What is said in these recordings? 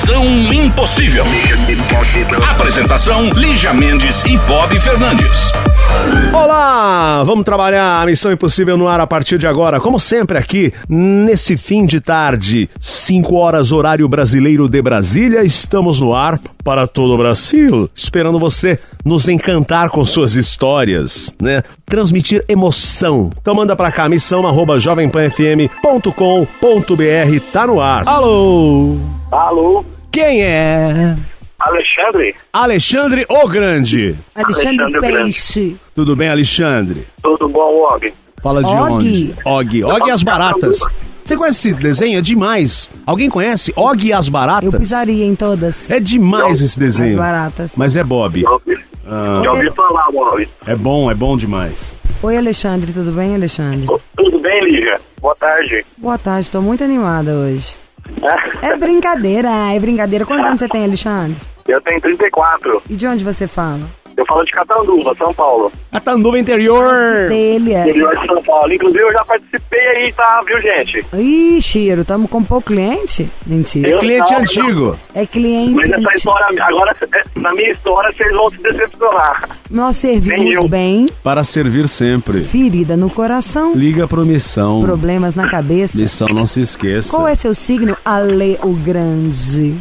Missão Impossível. Apresentação: Lígia Mendes e Bob Fernandes. Olá! Vamos trabalhar a Missão Impossível no ar a partir de agora, como sempre aqui, nesse fim de tarde, 5 horas horário brasileiro de Brasília, estamos no ar para todo o Brasil, esperando você nos encantar com suas histórias, né? Transmitir emoção. Então manda pra cá, missão jovempanfm.com.br, tá no ar. Alô! Alô, Quem é? Alexandre? Alexandre o Grande. Alexandre Alexandre Peixe. Tudo bem, Alexandre? Tudo bom, Og? Fala de Og. onde? Og. Og e as baratas. Você conhece esse desenho? É demais. Alguém conhece? Og e as baratas? Eu pisaria em todas É demais esse desenho. as baratas. Mas é Bob. Já ouvi, Ah. já ouvi falar, Og. É bom, é bom demais. Oi, Alexandre, tudo bem, Alexandre? Tudo bem, Lígia? Boa tarde. Boa tarde, tô muito animada hoje. É brincadeira, é brincadeira. Quantos anos você tem, Alexandre? Eu tenho 34. E de onde você fala? Eu falo de Catanduva, São Paulo. Catanduva interior. Telha. Interior de São Paulo. Inclusive, eu já participei aí, tá? Viu, gente? Ih, Chiro, tamo com pouco cliente? Mentira. Eu- Cliente não, antigo. É cliente. Mas essa antigo. história, agora, é, na minha história, vocês vão se decepcionar. Nós servimos bem, Para servir sempre. ferida no coração, Liga pro Missão. problemas na cabeça. Missão, não se esqueça. Qual é seu signo, Ale o Grande?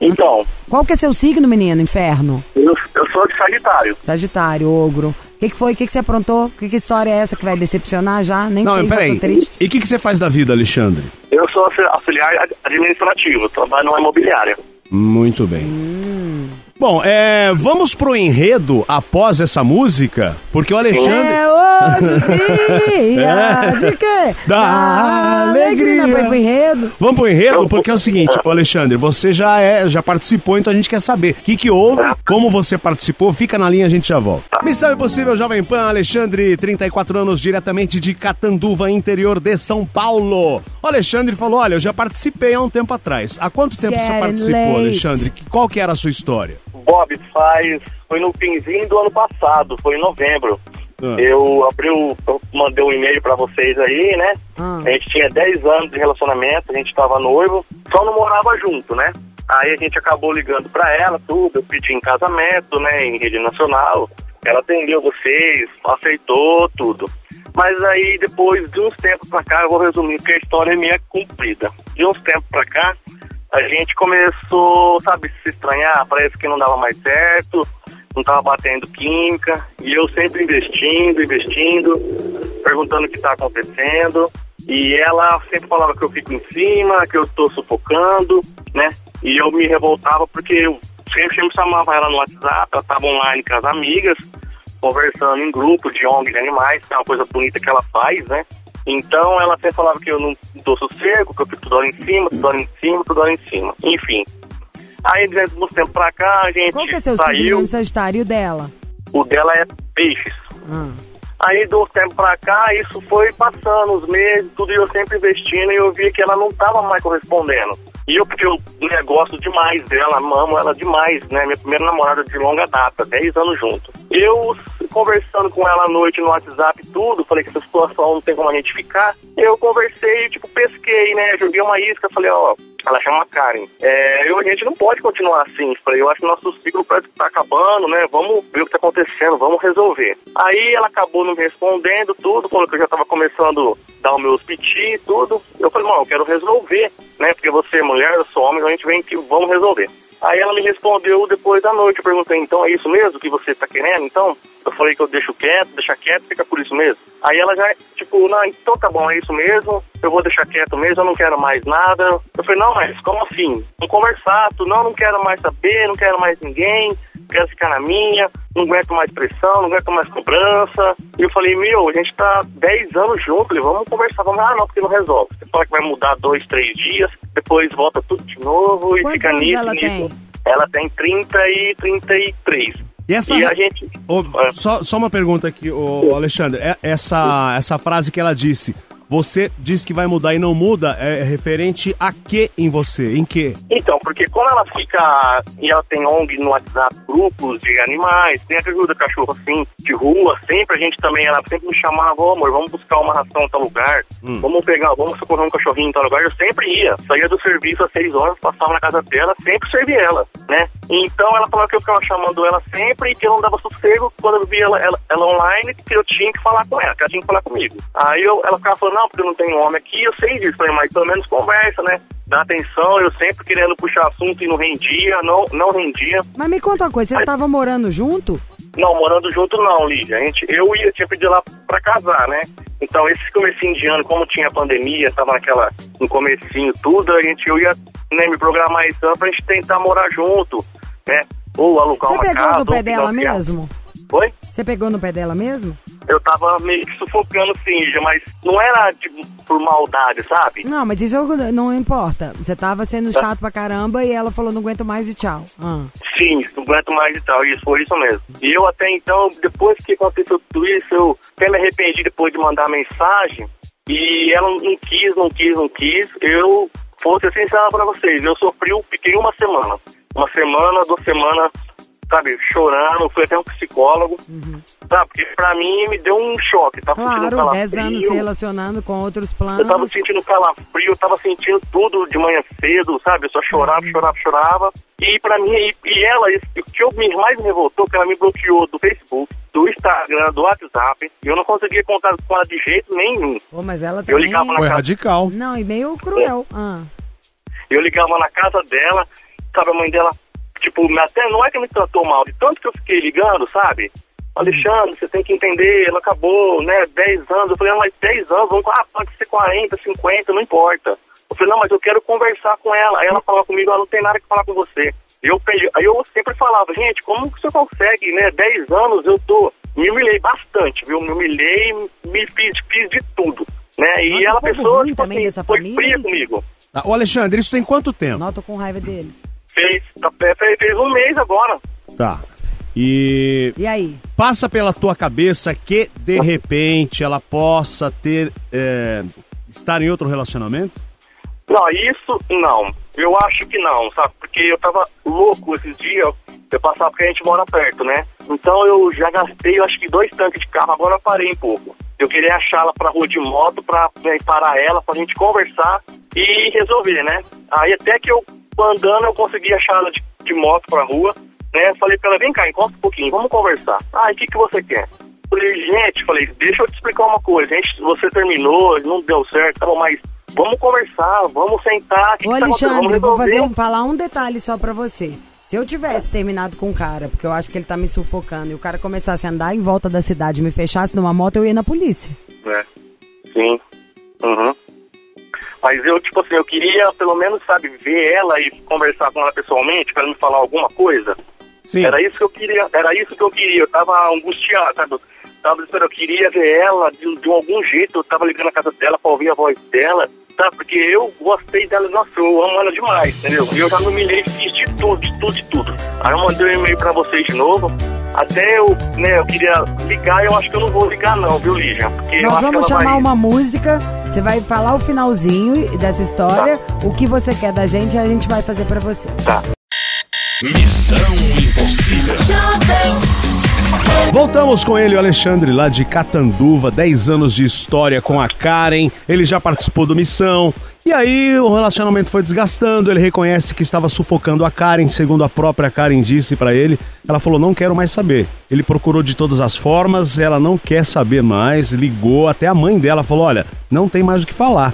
Então, Qual que é seu signo, menino? Inferno? eu, eu sou de Sagitário. Sagitário, ogro. O que, que foi? O que, que você aprontou? Que, que história é essa que vai decepcionar já? Nem Não, sei, já peraí. tô triste. E o que, que você faz da vida, Alexandre? Eu sou auxili- auxiliar administrativo, trabalho numa imobiliária. Muito bem. Hum. Bom, é, vamos pro enredo após essa música, porque o Alexandre... É hoje dia É. de quê? Da alegria. Não foi pro enredo? Vamos pro enredo, porque é o seguinte, ô Alexandre, você já é, já participou, então a gente quer saber o que, que houve, como você participou, fica na linha, a gente já volta. Missão Impossível Jovem Pan, Alexandre, 34 anos, diretamente de Catanduva, interior de São Paulo. O Alexandre falou, olha, eu já participei há um tempo atrás. Há quanto tempo você Getting participou, late. Alexandre? Que- Qual que era a sua história? Bob, faz. Foi no finzinho do ano passado, foi em novembro. Ah. Eu abri o. Eu mandei um e-mail pra vocês aí, né? Ah. A gente tinha 10 anos de relacionamento, a gente tava noivo, só não morava junto, né? Aí a gente acabou ligando pra ela, tudo, eu pedi em casamento, né, em rede nacional. Ela atendeu vocês, aceitou tudo. Mas aí depois de uns tempos pra cá, eu vou resumir porque a história é meio comprida. De uns tempos pra cá, a gente começou, sabe, se estranhar, parece que não dava mais certo, não tava batendo química, e eu sempre investindo, investindo, perguntando o que tá acontecendo, e ela sempre falava que eu fico em cima, que eu tô sufocando, né, e eu me revoltava porque eu sempre, sempre chamava ela no WhatsApp, ela tava online com as amigas, conversando em grupo de ONG de animais, que é uma coisa bonita que ela faz, né, então ela sempre falava que eu não dou sossego, que eu fico toda hora em cima, toda hora em cima, toda hora em cima. Enfim. Aí, de uns tempos pra cá, a gente Qual que é seu signo saiu. mesmo, Sagitário? E o dela? O dela é peixes. Ah. Aí, de uns tempos pra cá, isso foi passando os meses, tudo e eu sempre investindo e eu via que ela não tava mais correspondendo. E eu, porque eu né, gosto demais dela, amo ela demais, né? Minha primeira namorada de longa data, 10 anos junto. Eu, conversando com ela à noite no WhatsApp tudo, falei que essa situação não tem como a gente ficar. Eu conversei, tipo, pesquei, né? Joguei uma isca, falei, ó, ela chama Karen. É, eu, a gente não pode continuar assim. Falei, eu acho que nosso ciclo parece que tá acabando, né? Vamos ver o que tá acontecendo, vamos resolver. Aí ela acabou não me respondendo tudo, que eu já tava começando a dar os meus piti e tudo. Eu falei, não, eu quero resolver, né? Porque você é mulher, eu sou homem, a gente vem que vamos resolver. Aí ela me respondeu depois da noite, eu perguntei, então é isso mesmo que você tá querendo, então? Falei que eu deixo quieto, deixa quieto, fica por isso mesmo. Aí ela já, tipo, não, então tá bom, é isso mesmo, eu vou deixar quieto mesmo, eu não quero mais nada. Eu falei, não, mas como assim? Vamos conversar, tu, não, não quero mais saber, não quero mais ninguém, quero ficar na minha, não aguento mais pressão, não aguento mais cobrança. E eu falei, meu, a gente tá 10 anos juntos, falei, vamos conversar, vamos, ah, não, porque não resolve. Você fala que vai mudar dois, três dias, depois volta tudo de novo e Quantos fica nisso, ela nisso. tem? Ela tem 30 e 33. E essa. E a gente. É. só, só uma pergunta aqui, ô, Alexandre. É- Essa, essa frase que ela disse. Você diz que vai mudar e não muda, é referente a que em você? Em que? Então, porque quando ela fica e ela tem ONG no WhatsApp, grupos de animais, tem ajuda cachorro assim, de rua, sempre a gente também, ela sempre me chamava, ô amor, vamos buscar uma ração em tal lugar, hum. vamos pegar, vamos socorrer um cachorrinho em tal lugar, eu sempre ia. Saía do serviço às seis horas, passava na casa dela, sempre servia ela, né? Então ela falou que eu ficava chamando ela sempre e que eu não dava sossego quando eu via ela, ela, ela online, que eu tinha que falar com ela, que ela tinha que falar comigo. Aí eu, ela ficava falando, não, porque não tenho homem aqui, eu sei disso, falei, mas pelo menos conversa, né? Dá atenção, eu sempre querendo puxar assunto e não rendia, não, não rendia. Mas me conta uma coisa, você estava morando junto? Não, morando junto não, Lígia. A gente, eu ia, tinha pedido lá pra casar, né? Então, esse comecinho de ano, como tinha pandemia, tava naquela, no comecinho tudo, a gente, eu ia né, me programar esse ano pra gente tentar morar junto, né? Ou alugar Você uma casa. Você pegou no pé dela mesmo? Foi? Você pegou no pé dela mesmo? Eu tava meio que sufocando sim, mas não era tipo por maldade, sabe? Não, mas isso não importa. Você tava sendo tá. chato pra caramba e ela falou não aguento mais e tchau. Ah. Sim, não aguento mais e tal. Isso foi isso mesmo. E eu até então, depois que aconteceu tudo isso, eu até me arrependi depois de mandar mensagem. E ela não quis, não quis, não quis. Eu, vou ser sincero pra vocês, eu sofri, fiquei uma semana. Uma semana, duas semanas sabe, chorando, fui até um psicólogo, uhum. sabe, porque pra mim me deu um choque, tava claro, sentindo calafrio. 10 anos se relacionando com outros planos. Eu tava sentindo calafrio, eu tava sentindo tudo de manhã cedo, sabe, eu só chorava, uhum. chorava, chorava, e pra mim, e, e ela, o que eu, mais me revoltou, que ela me bloqueou do Facebook, do Instagram, do WhatsApp, e eu não conseguia contar com ela de jeito nenhum. Pô, mas ela também... Eu ligava na Foi casa... radical. Não, e meio cruel. É. Ah. Eu ligava na casa dela, sabe, a mãe dela tipo, até não é que me tratou mal, de tanto que eu fiquei ligando, sabe? Alexandre, você tem que entender, ela acabou, né, 10 anos. Eu falei, não, mas 10 anos, vamos, ah, pode ser 40, 50, não importa. Eu falei, não, mas eu quero conversar com ela. Aí ela falou comigo, ela não tem nada que falar com você. Eu, aí eu sempre falava, gente, como que você consegue, né, 10 anos eu tô, me humilhei bastante, viu, me humilhei, me fiz, fiz de tudo, né, e ela, pessoa, tipo assim, foi fria comigo. Ah, ô Alexandre, isso tem quanto tempo? Não, tô com raiva deles. Fez, tá, fez um mês agora. Tá. E. E aí? Passa pela tua cabeça que, de repente, ela possa ter. É, estar em outro relacionamento? Não, isso não. Eu acho que não, sabe? Porque eu tava louco esses dias. Eu passava porque a gente mora perto, né? Então eu já gastei, eu acho que dois tanques de carro, agora eu parei um pouco. Eu queria achar ela pra rua de moto, pra né, parar ela, pra gente conversar e resolver, né? Aí até que eu andando, eu consegui achar ela de, de moto pra rua, né? Falei pra ela, vem cá, encosta um pouquinho, vamos conversar. Ah, o que, que você quer? Falei, gente, falei, deixa eu te explicar uma coisa. Gente, você terminou, não deu certo, tá bom, mas vamos conversar, vamos sentar. Que Ô, que tá Alexandre, vou fazer um, falar um detalhe só pra você. Se eu tivesse terminado com o cara, porque eu acho que ele tá me sufocando, e o cara começasse a andar em volta da cidade e me fechasse numa moto, eu ia na polícia. É. Sim. Uhum. Mas eu, tipo assim, eu queria pelo menos, sabe, ver ela e conversar com ela pessoalmente para me falar alguma coisa. Sim. Era isso que eu queria, era isso que eu queria. Eu tava angustiado, sabe? Tava esperando, eu queria ver ela de, de algum jeito. Eu tava ligando na casa dela para ouvir a voz dela, tá? Porque eu gostei dela, nossa, eu amo ela demais, entendeu? E eu já me humilhei, fiz de tudo, de tudo, de tudo. Aí eu mandei um e-mail para vocês de novo. Até eu, né, eu queria ligar, eu acho que eu não vou ligar não, viu, Lígia? Porque Nós vamos chamar vai... uma música, você vai falar o finalzinho dessa história, tá. o que você quer da gente, a gente vai fazer para você. Tá. Missão Impossível. Voltamos com ele, o Alexandre, lá de Catanduva, 10 anos de história com a Karen. Ele já participou do Missão. E aí o relacionamento foi desgastando. Ele reconhece que estava sufocando a Karen, segundo a própria Karen disse para ele. Ela falou: Não quero mais saber. Ele procurou de todas as formas, ela não quer saber mais. Ligou até a mãe dela, falou: Olha, não tem mais o que falar.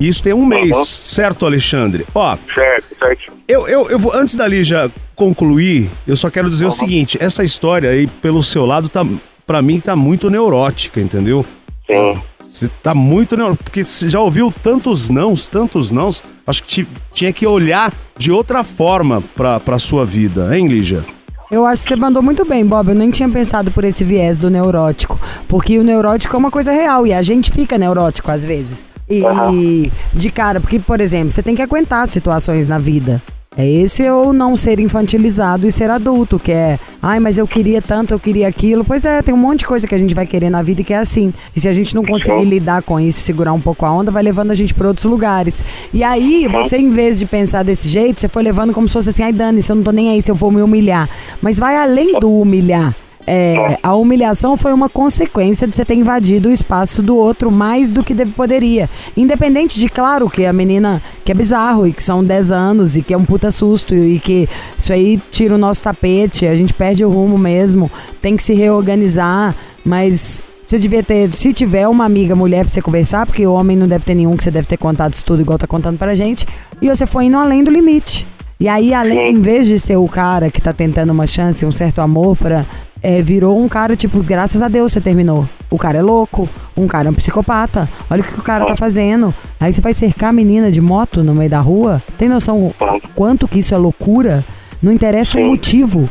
Isso tem um mês, uhum. certo, Alexandre? Ó. Certo, certo. Eu, eu, eu vou, antes da Lígia concluir, eu só quero dizer uhum. o seguinte: essa história aí, pelo seu lado, tá, pra mim, tá muito neurótica, entendeu? Sim. Você tá muito neurótica, porque você já ouviu tantos nãos, tantos nãos, acho que tinha que olhar de outra forma pra, pra sua vida, hein, Lígia? Eu acho que você mandou muito bem, Bob. Eu nem tinha pensado por esse viés do neurótico. Porque o neurótico é uma coisa real e a gente fica neurótico às vezes. E uhum. de cara, porque, por exemplo, você tem que aguentar situações na vida. É esse ou não ser infantilizado e ser adulto, que é, ai, mas eu queria tanto, eu queria aquilo. Pois é, tem um monte de coisa que a gente vai querer na vida e que é assim. E se a gente não conseguir lidar com isso, segurar um pouco a onda, vai levando a gente para outros lugares. E aí, você, em vez de pensar desse jeito, você foi levando como se fosse assim, ai, Dani, se eu não tô nem aí, se eu vou me humilhar. Mas vai além do humilhar. É, a humilhação foi uma consequência de você ter invadido o espaço do outro mais do que deve, poderia. Independente de, claro, que a menina que é bizarro e que são 10 anos e que é um puta susto e que isso aí tira o nosso tapete, a gente perde o rumo mesmo, tem que se reorganizar, mas você devia ter, se tiver uma amiga mulher pra você conversar, porque o homem não deve ter nenhum que você deve ter contado isso tudo igual tá contando pra gente, e você foi indo além do limite. E aí, além, em vez de ser o cara que tá tentando uma chance, um certo amor para é, virou um cara, tipo, graças a Deus você terminou. O cara é louco, um cara é um psicopata. Olha o que o cara tá fazendo. Aí você vai cercar a menina de moto no meio da rua. Tem noção quanto que isso é loucura? Não interessa o motivo.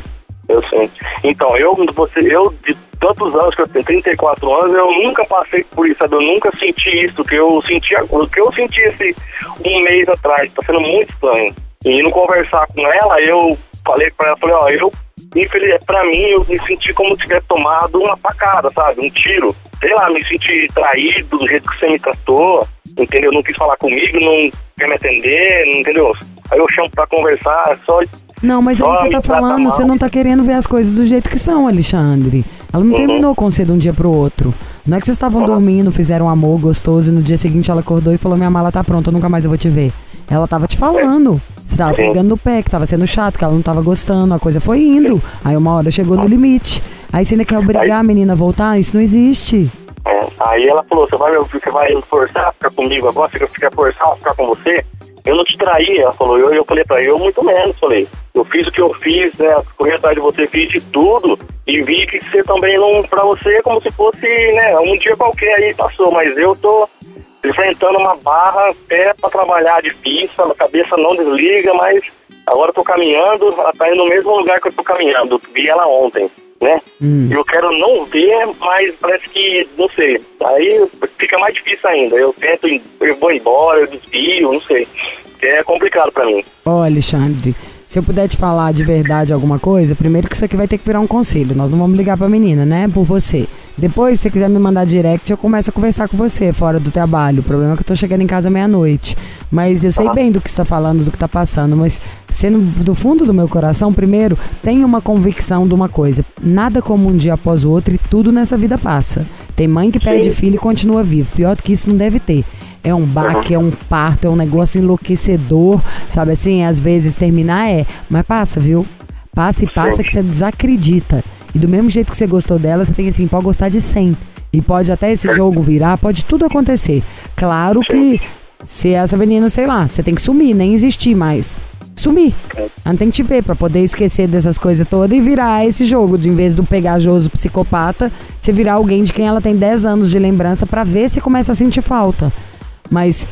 Eu sei. Então, eu, você, eu de tantos anos que eu tenho, 34 anos, eu nunca passei por isso, sabe? Eu nunca senti isso, que eu senti, o que eu senti esse um mês atrás, tá sendo muito estranho. E indo conversar com ela, eu falei pra ela, falei, ó, eu, infeliz, pra mim, eu me senti como se tivesse tomado uma facada, sabe? Um tiro. Sei lá, me senti traído do jeito que você me tratou, entendeu? Não quis falar comigo, não quer me atender, entendeu? Aí eu chamo pra conversar, só não, mas aí você tá falando, você não tá querendo ver as coisas do jeito que são, Alexandre. Ela não uhum. terminou com você de um dia pro outro. Não é que vocês estavam uhum. dormindo, fizeram um amor gostoso e no dia seguinte ela acordou e falou: Minha mala tá pronta, nunca mais eu vou te ver. Ela tava te falando. Você tava pegando no pé, que tava sendo chato, que ela não tava gostando, a coisa foi indo. Aí uma hora chegou no limite. Aí você ainda quer obrigar a menina a voltar? Isso não existe. É, aí ela falou, você vai, você vai forçar a ficar comigo agora? Você quer forçar a ficar com você? Eu não te traí, ela falou. Eu, eu falei pra eu muito menos, falei. Eu fiz o que eu fiz, né? Corri atrás de você, fiz de tudo. E vi que você também não, pra você, é como se fosse, né? Um dia qualquer aí passou, mas eu tô enfrentando uma barra até para trabalhar difícil, a cabeça não desliga, mas agora eu tô caminhando, ela tá indo no mesmo lugar que eu tô caminhando. Vi ela ontem, né? Hum. Eu quero não ver, mas parece que, não sei. Aí fica mais difícil ainda. Eu tento, eu vou embora, eu desvio, não sei. É complicado para mim. Ó, oh, Alexandre, se eu puder te falar de verdade alguma coisa, primeiro que isso aqui vai ter que virar um conselho. Nós não vamos ligar pra menina, né? Por você. Depois, se você quiser me mandar direct, eu começo a conversar com você fora do trabalho. O problema é que eu tô chegando em casa meia-noite. Mas eu sei bem do que você tá falando, do que tá passando. Mas sendo do fundo do meu coração, primeiro, tenho uma convicção de uma coisa. Nada como um dia após o outro e tudo nessa vida passa. Tem mãe que perde filho e continua vivo. Pior do que isso não deve ter é um baque, é um parto, é um negócio enlouquecedor, sabe assim? Às vezes terminar é, mas passa, viu? Passa e passa que você desacredita. E do mesmo jeito que você gostou dela, você tem assim, pode gostar de 100. E pode até esse jogo virar, pode tudo acontecer. Claro que se essa menina, sei lá, você tem que sumir, nem existir mais. Sumir. Ela não tem que te ver pra poder esquecer dessas coisas todas e virar esse jogo. De em vez do pegajoso psicopata, você virar alguém de quem ela tem 10 anos de lembrança para ver se começa a sentir falta. Mas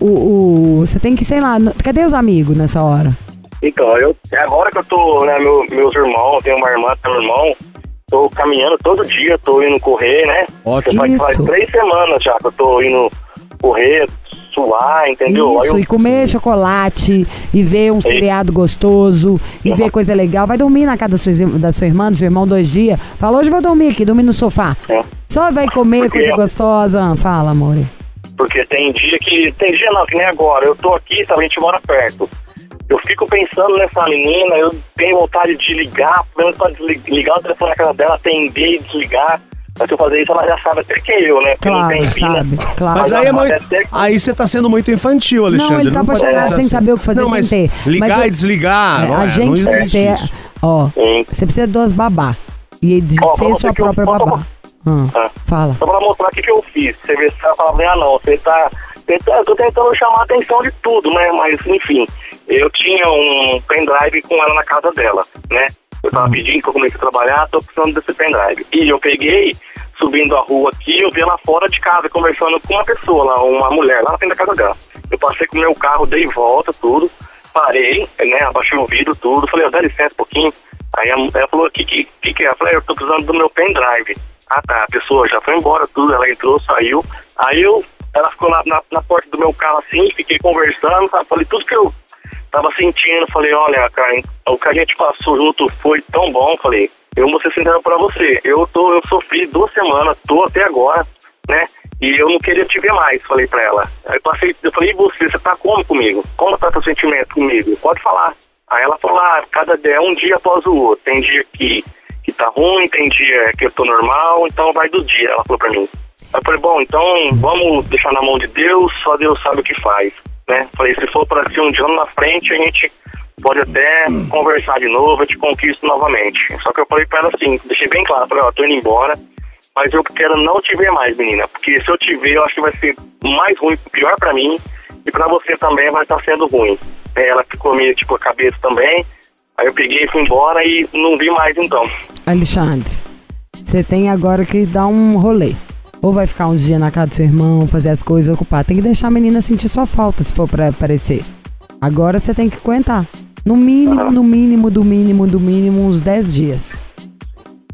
o, o, você tem que, sei lá, cadê os amigos nessa hora? Então, eu, agora que eu tô, né, meu, meus irmãos, tenho uma irmã, tenho um irmão, tô caminhando todo dia, tô indo correr, né? Ótimo. Faz, faz três semanas já que eu tô indo correr, suar, entendeu? Isso, eu... e comer chocolate, e ver um seriado gostoso, e uhum. ver coisa legal. Vai dormir na casa da sua, da sua irmã, do seu irmão, dois dias. Fala, hoje vou dormir aqui, dormir no sofá. É. Só vai comer Porque coisa gostosa. Fala, amor. Porque tem dia que. Tem dia não, que nem agora. Eu tô aqui, sabe, a gente mora perto. Eu fico pensando nessa menina, eu tenho vontade de ligar, pelo menos ligar o telefone na casa dela, atender e desligar. Mas se eu fazer isso, ela já sabe até que eu, né? Porque claro, não tem sabe, claro. Mas aí, é muito, aí você tá sendo muito infantil, Alexandre. Não, ele tá apaixonado sem saber o que fazer não, mas sem ter. Ligar mas, e desligar. É, a é, gente tem que ser. Ó, Sim. você precisa de duas babá. E de ó, ser sua própria eu, babá. Hum, ah. Fala. Só pra mostrar o que, que eu fiz. Você vê se ela fala, ah, não, você tá. Eu tô tentando chamar a atenção de tudo, né? Mas, enfim, eu tinha um pendrive com ela na casa dela, né? Eu tava hum. pedindo que eu comecei a trabalhar, tô precisando desse pendrive. E eu peguei, subindo a rua aqui, eu vi ela fora de casa, conversando com uma pessoa lá, uma mulher, lá na frente da casa dela. Eu passei com o meu carro, dei volta, tudo, parei, né? Abaixei o vidro, tudo, falei, dá licença um pouquinho. Aí ela falou, o que, que, que, que é? Eu falei, eu tô precisando do meu pendrive. Ah tá, a pessoa já foi embora, tudo, ela entrou, saiu. Aí eu, ela ficou lá na, na porta do meu carro assim, fiquei conversando, sabe? falei tudo que eu tava sentindo, falei, olha, cara, o que a gente passou junto foi tão bom, falei, eu vou ser sincero pra você, eu tô, eu sofri duas semanas, tô até agora, né? E eu não queria te ver mais, falei pra ela. Aí passei, eu falei, e você, você tá como comigo? Como tá seu sentimento comigo? Pode falar. Aí ela falou, ah, cada é um dia após o outro. Tem dia que, que tá ruim, tem dia que eu tô normal, então vai do dia, ela falou pra mim. Eu falei, bom, então vamos deixar na mão de Deus, só Deus sabe o que faz, né? Falei, se for para ser um dia na frente, a gente pode até conversar de novo, eu te conquisto novamente. Só que eu falei pra ela assim, deixei bem claro, falei, ó, tô indo embora, mas eu quero não te ver mais, menina, porque se eu te ver, eu acho que vai ser mais ruim, pior pra mim, e pra você também vai estar sendo ruim. Ela ficou meio, tipo, a cabeça também, aí eu peguei e fui embora e não vi mais então. Alexandre, você tem agora que dar um rolê. Ou vai ficar um dia na casa do seu irmão, fazer as coisas, ocupar. Tem que deixar a menina sentir sua falta, se for pra aparecer. Agora você tem que aguentar. No mínimo, no mínimo, do mínimo, do mínimo, uns 10 dias.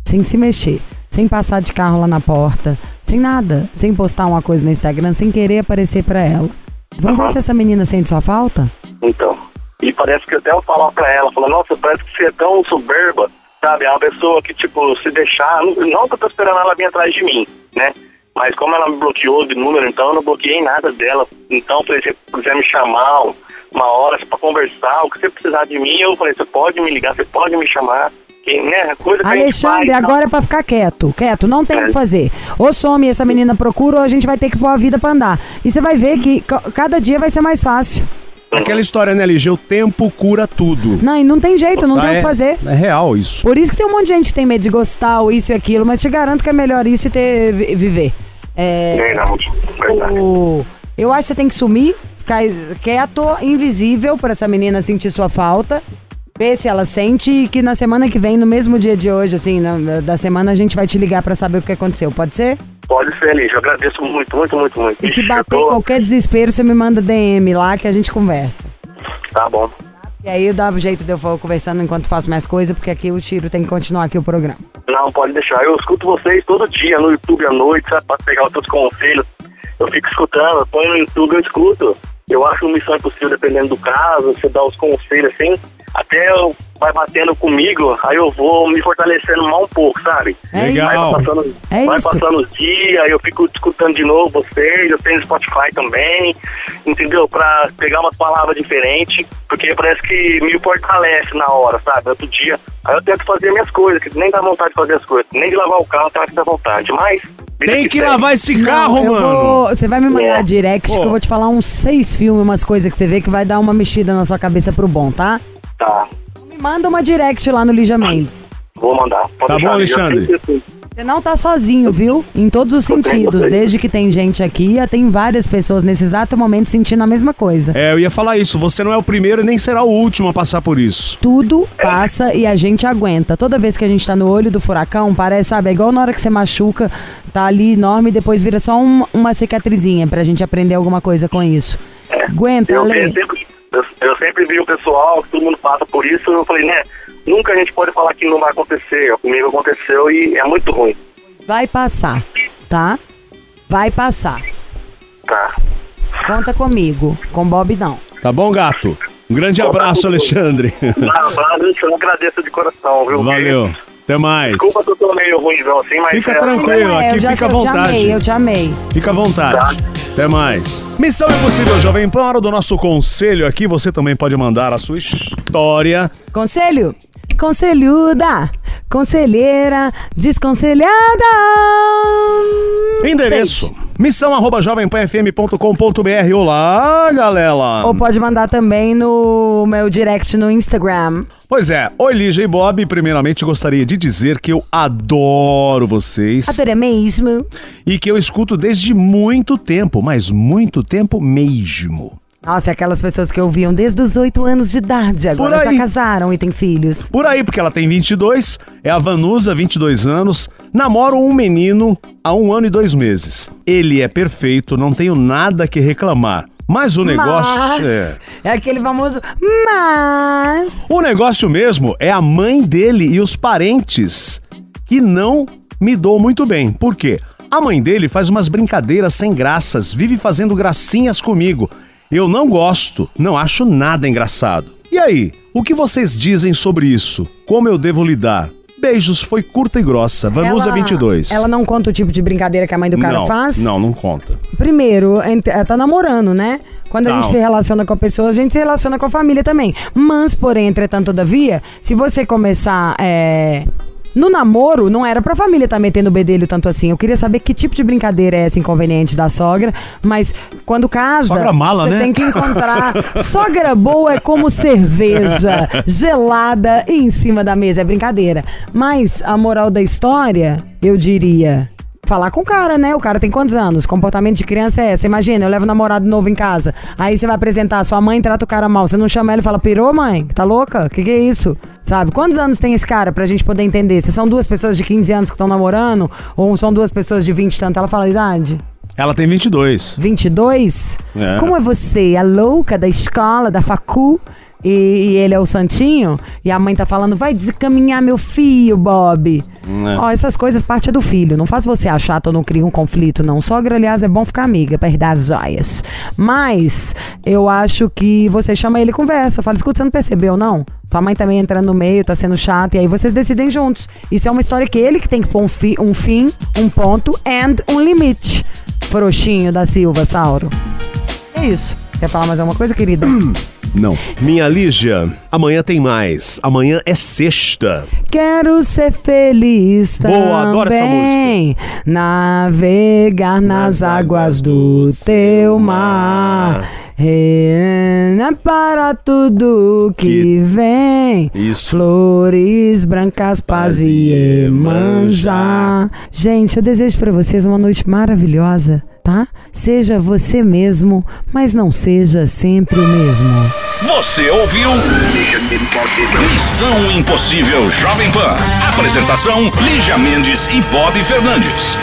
Sem se mexer. Sem passar de carro lá na porta. Sem nada. Sem postar uma coisa no Instagram, sem querer aparecer pra ela. Vamos ver Aham. se essa menina sente sua falta? Então. E parece que até eu falar pra ela, falou, nossa, parece que você é tão soberba, sabe? É uma pessoa que, tipo, se deixar. Não, não que eu tô esperando ela vir atrás de mim, né? Mas como ela me bloqueou de número, então eu não bloqueei nada dela. Então, por exemplo, se quiser me chamar uma hora pra conversar, o que você precisar de mim, eu falei, você pode me ligar, você pode me chamar. Que, né? Coisa que a gente Alexandre, faz, agora é pra ficar quieto. Quieto, não tem o que fazer. Ou some essa menina procura, ou a gente vai ter que pôr a vida pra andar. E você vai ver que ca- cada dia vai ser mais fácil. Aquela história, né, LG? O tempo cura tudo. Não, e não tem jeito, não Ah, tem o é- que fazer. É real isso. Por isso que tem um monte de gente que tem medo de gostar, ou isso e aquilo, mas te garanto que é melhor isso e ter, vi- viver. É, não, verdade. o- eu acho que você tem que sumir, ficar quieto, invisível pra essa menina sentir sua falta. Ver se ela sente e que na semana que vem, no mesmo dia de hoje, assim, na- da semana, a gente vai te ligar pra saber o que aconteceu. Pode ser? Pode ser, Lígia. Eu agradeço muito, muito, muito, muito. E se bater tô- qualquer desespero, você me manda DM lá que a gente conversa. Tá bom. E aí dava um jeito de eu for conversando enquanto faço mais coisa, porque aqui o tiro tem que continuar aqui o programa. Não, pode deixar. Eu escuto vocês todo dia no YouTube à noite, sabe? Pra pegar os seus conselhos. Eu fico escutando, ponho no YouTube, eu escuto. Eu acho missão impossível dependendo do caso, você dá os conselhos assim. Até vai batendo comigo, aí eu vou me fortalecendo mal um pouco, sabe? É Legal. Vai passando, É vai passando os dias, eu fico escutando de novo vocês, eu tenho Spotify também, entendeu? Pra pegar umas palavras diferentes, porque parece que me fortalece na hora, sabe? Outro dia, aí eu tento fazer minhas coisas, que nem dá vontade de fazer as coisas, nem de lavar o carro tá que dá vontade, mas... Tem que segue. lavar esse Não, carro, eu mano. vou- Você vai me mandar É. direct Pô. que eu vou te falar uns seis filmes, umas coisas que você vê que vai dar uma mexida na sua cabeça pro bom, tá? Tá, Me manda uma direct lá no Lígia Mendes. vou mandar. Pode Tá deixar, bom, Alexandre? Você não tá sozinho, viu? Em todos os sentidos. Desde que tem gente aqui, tem várias pessoas nesse exato momento sentindo a mesma coisa. É, eu ia falar isso. Você não é o primeiro e nem será o último a passar por isso. Tudo passa e a gente aguenta. Toda vez que a gente tá no olho do furacão, parece, sabe, é igual na hora que você machuca, tá ali enorme e depois vira só um- uma cicatrizinha pra gente aprender alguma coisa com isso. Aguenta, Eu, Ale. eu sempre, eu, eu sempre vi o pessoal, que todo mundo passa por isso, eu falei, né, nunca a gente pode falar que não vai acontecer. Comigo aconteceu e é muito ruim. Vai passar, tá? Vai passar. Tá. Conta comigo. Com Bob não. Tá bom, gato? Um grande abraço, Alexandre. Não, Fernando, eu agradeço de coração, viu? Valeu. Até mais. Desculpa se eu tô meio ruimzão assim, mas... Fica é, tranquilo. Não é, aqui já fica à eu te vontade. amei, eu te amei. Fica à vontade. Até mais. Missão Impossível Jovem Pan, hora do nosso conselho aqui. Você também pode mandar a sua história. Conselho? Conselhuda, conselheira, desconselhada. Endereço. Missão arroba jovempanfm.com.br. Olá, galera. Ou pode mandar também no meu direct no Instagram. Pois é, oi Lígia e Bob. Primeiramente gostaria de dizer que eu adoro vocês Adorei mesmo. e que eu escuto desde muito tempo, mas muito tempo mesmo. Nossa, e aquelas pessoas que ouviam desde os oito anos de idade, agora já casaram e têm filhos. Por aí, porque ela tem 22, é a Vanusa, 22 anos, namoro um menino há um ano e dois meses. Ele é perfeito, não tenho nada que reclamar. Mas o negócio Mas, é. é aquele famoso mas. O negócio mesmo é a mãe dele e os parentes que não me dou muito bem. Por quê? A mãe dele faz umas brincadeiras sem graças, vive fazendo gracinhas comigo. Eu não gosto, não acho nada engraçado. E aí, o que vocês dizem sobre isso? Como eu devo lidar? Beijos, foi curta e grossa. Vanusa 22. Ela não conta o tipo de brincadeira que a mãe do cara não, faz? Não, não conta. Primeiro, ela tá namorando, né? Quando a Não. gente se relaciona com a pessoa, a gente se relaciona com a família também. Mas, porém, entretanto, todavia, se você começar. é, No namoro, não era pra família estar metendo o bedelho tanto assim. Eu queria saber que tipo de brincadeira é essa inconveniente da sogra. Mas quando casa, Sogra mala, você né? tem que encontrar. sogra boa é como cerveja, gelada em cima da mesa. É brincadeira. Mas a moral da história, eu diria. Falar com o cara, né? O cara tem quantos anos? Comportamento de criança é essa. Imagina, eu levo um namorado novo em casa. Aí você vai apresentar, sua mãe trata o cara mal. Você não chama ela e fala, pirou, mãe? Tá louca? Que que é isso? Sabe? Quantos anos tem esse cara pra gente poder entender? Se são duas pessoas de 15 anos que estão namorando, ou são duas pessoas de 20 e tanto, ela fala a idade? Ela tem 22. 22? É. Como é você, a louca da escola, da facu, e, e ele é o santinho? E a mãe tá falando, vai desencaminhar meu filho, Bob. É. Ó, essas coisas parte do filho. Não faz você achar ou não cria um conflito, não. Sogra, aliás, é bom ficar amiga, pra herdar as joias. Mas, eu acho que você chama ele e conversa. Fala, escuta, você não percebeu, não? Sua mãe também entrando no meio, tá sendo chata, e aí vocês decidem juntos. Isso é uma história que ele que tem que pôr um, fi- um fim, um ponto and um limite. Frouxinho da Silva, Sauro. É isso. Quer falar mais alguma coisa, querida? Não. Minha Lígia, amanhã tem mais. Amanhã é sexta. Quero ser feliz também. Boa, adoro essa Navegar nas águas do teu mar. Reina para tudo que Que- vem. Isso. Flores brancas, paz e emanjá. Gente, eu desejo para vocês uma noite maravilhosa, tá? Seja você mesmo, mas não seja sempre o mesmo. Você ouviu? Missão Impossível Jovem Pan. Apresentação: Lígia Mendes e Bob Fernandes.